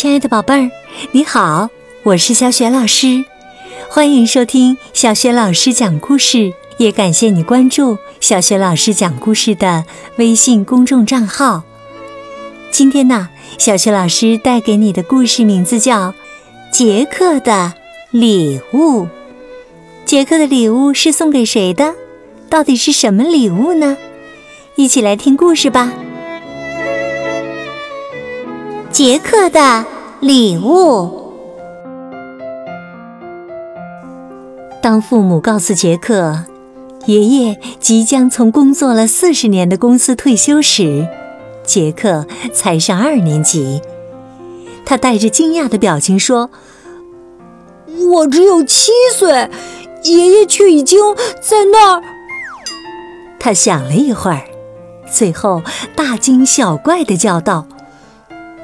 亲爱的宝贝儿，你好，我是小雪老师，欢迎收听小雪老师讲故事，也感谢你关注小雪老师讲故事的微信公众账号。今天呢，小雪老师带给你的故事名字叫《杰克的礼物》。杰克的礼物是送给谁的？到底是什么礼物呢？一起来听故事吧。杰克的礼物。当父母告诉杰克，爷爷即将从工作了四十年的公司退休时，杰克才上二年级。他带着惊讶的表情说：“我只有七岁，爷爷却已经在那儿。”他想了一会儿，最后大惊小怪的叫道。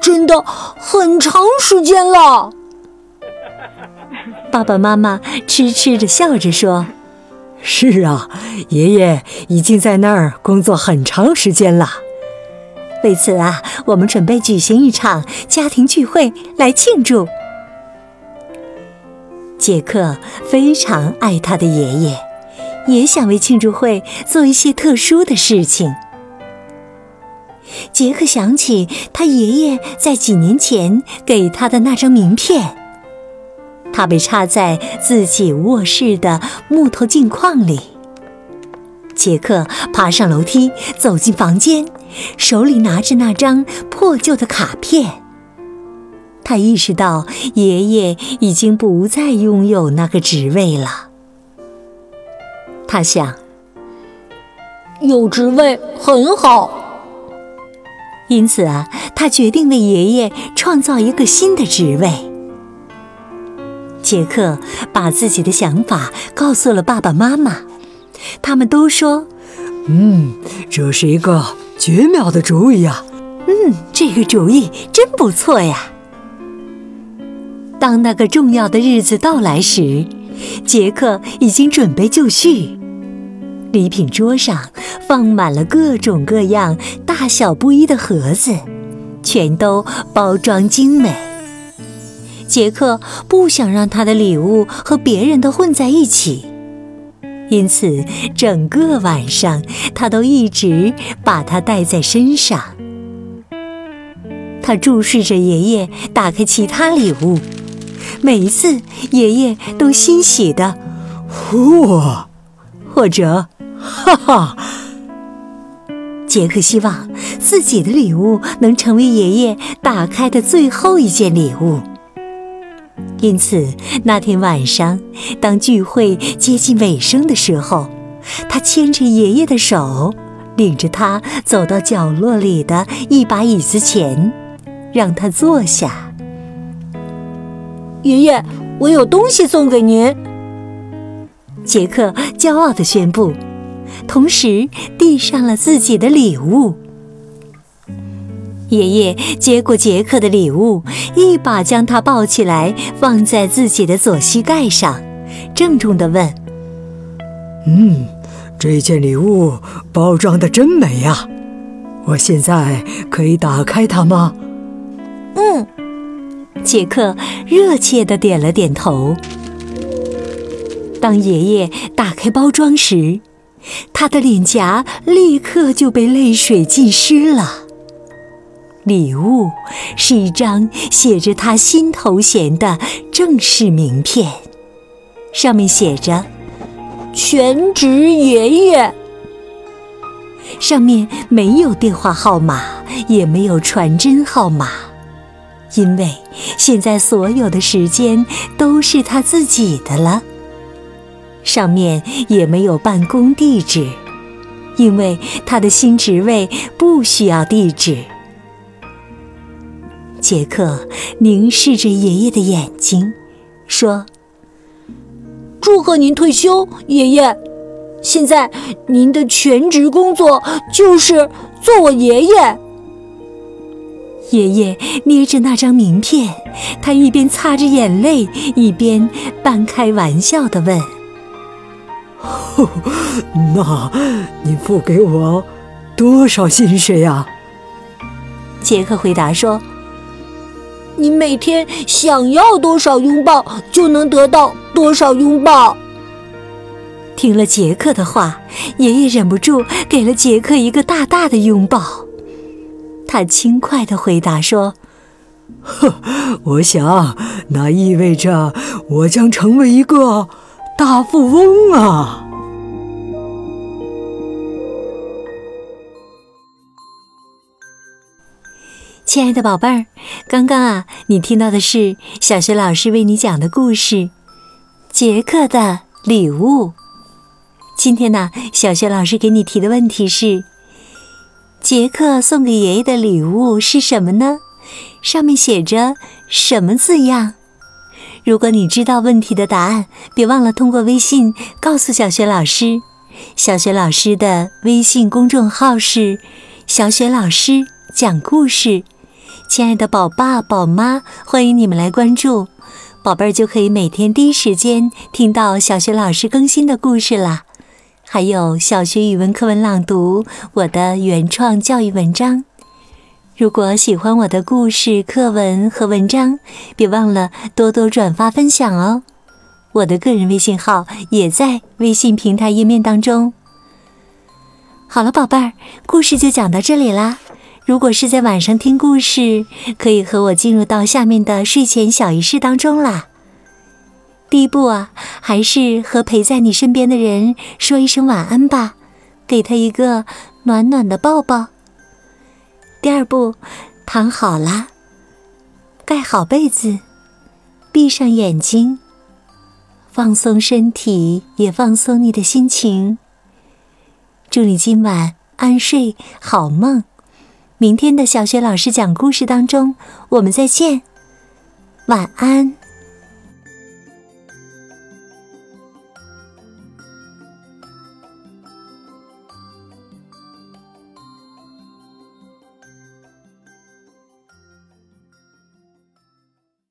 真的很长时间了，爸爸妈妈痴痴的笑着说：“是啊，爷爷已经在那儿工作很长时间了。为此啊，我们准备举行一场家庭聚会来庆祝。”杰克非常爱他的爷爷，也想为庆祝会做一些特殊的事情。杰克想起他爷爷在几年前给他的那张名片，它被插在自己卧室的木头镜框里。杰克爬上楼梯，走进房间，手里拿着那张破旧的卡片。他意识到爷爷已经不再拥有那个职位了。他想，有职位很好。因此啊，他决定为爷爷创造一个新的职位。杰克把自己的想法告诉了爸爸妈妈，他们都说：“嗯，这是一个绝妙的主意啊！嗯，这个主意真不错呀。”当那个重要的日子到来时，杰克已经准备就绪。礼品桌上放满了各种各样、大小不一的盒子，全都包装精美。杰克不想让他的礼物和别人的混在一起，因此整个晚上他都一直把它带在身上。他注视着爷爷打开其他礼物，每一次爷爷都欣喜的“哇”或者。哈哈，杰克希望自己的礼物能成为爷爷打开的最后一件礼物。因此，那天晚上，当聚会接近尾声的时候，他牵着爷爷的手，领着他走到角落里的一把椅子前，让他坐下。爷爷，我有东西送给您。杰克骄傲地宣布。同时递上了自己的礼物。爷爷接过杰克的礼物，一把将他抱起来，放在自己的左膝盖上，郑重地问：“嗯，这件礼物包装的真美呀！我现在可以打开它吗？”“嗯。”杰克热切地点了点头。当爷爷打开包装时，他的脸颊立刻就被泪水浸湿了。礼物是一张写着他新头衔的正式名片，上面写着“全职爷爷”。上面没有电话号码，也没有传真号码，因为现在所有的时间都是他自己的了。上面也没有办公地址，因为他的新职位不需要地址。杰克凝视着爷爷的眼睛，说：“祝贺您退休，爷爷！现在您的全职工作就是做我爷爷。”爷爷捏着那张名片，他一边擦着眼泪，一边半开玩笑地问。那，你付给我多少薪水呀？杰克回答说：“你每天想要多少拥抱，就能得到多少拥抱。听了杰克的话，爷爷忍不住给了杰克一个大大的拥抱。他轻快地回答说：“呵，我想那意味着我将成为一个大富翁啊！”亲爱的宝贝儿，刚刚啊，你听到的是小学老师为你讲的故事《杰克的礼物》。今天呢，小学老师给你提的问题是：杰克送给爷爷的礼物是什么呢？上面写着什么字样？如果你知道问题的答案，别忘了通过微信告诉小学老师。小学老师的微信公众号是“小雪老师讲故事”。亲爱的宝爸宝妈，欢迎你们来关注，宝贝儿就可以每天第一时间听到小学老师更新的故事啦。还有小学语文课文朗读，我的原创教育文章。如果喜欢我的故事、课文和文章，别忘了多多转发分享哦。我的个人微信号也在微信平台页面当中。好了，宝贝儿，故事就讲到这里啦。如果是在晚上听故事，可以和我进入到下面的睡前小仪式当中啦。第一步啊，还是和陪在你身边的人说一声晚安吧，给他一个暖暖的抱抱。第二步，躺好了，盖好被子，闭上眼睛，放松身体，也放松你的心情。祝你今晚安睡，好梦。明天的小学老师讲故事当中，我们再见，晚安。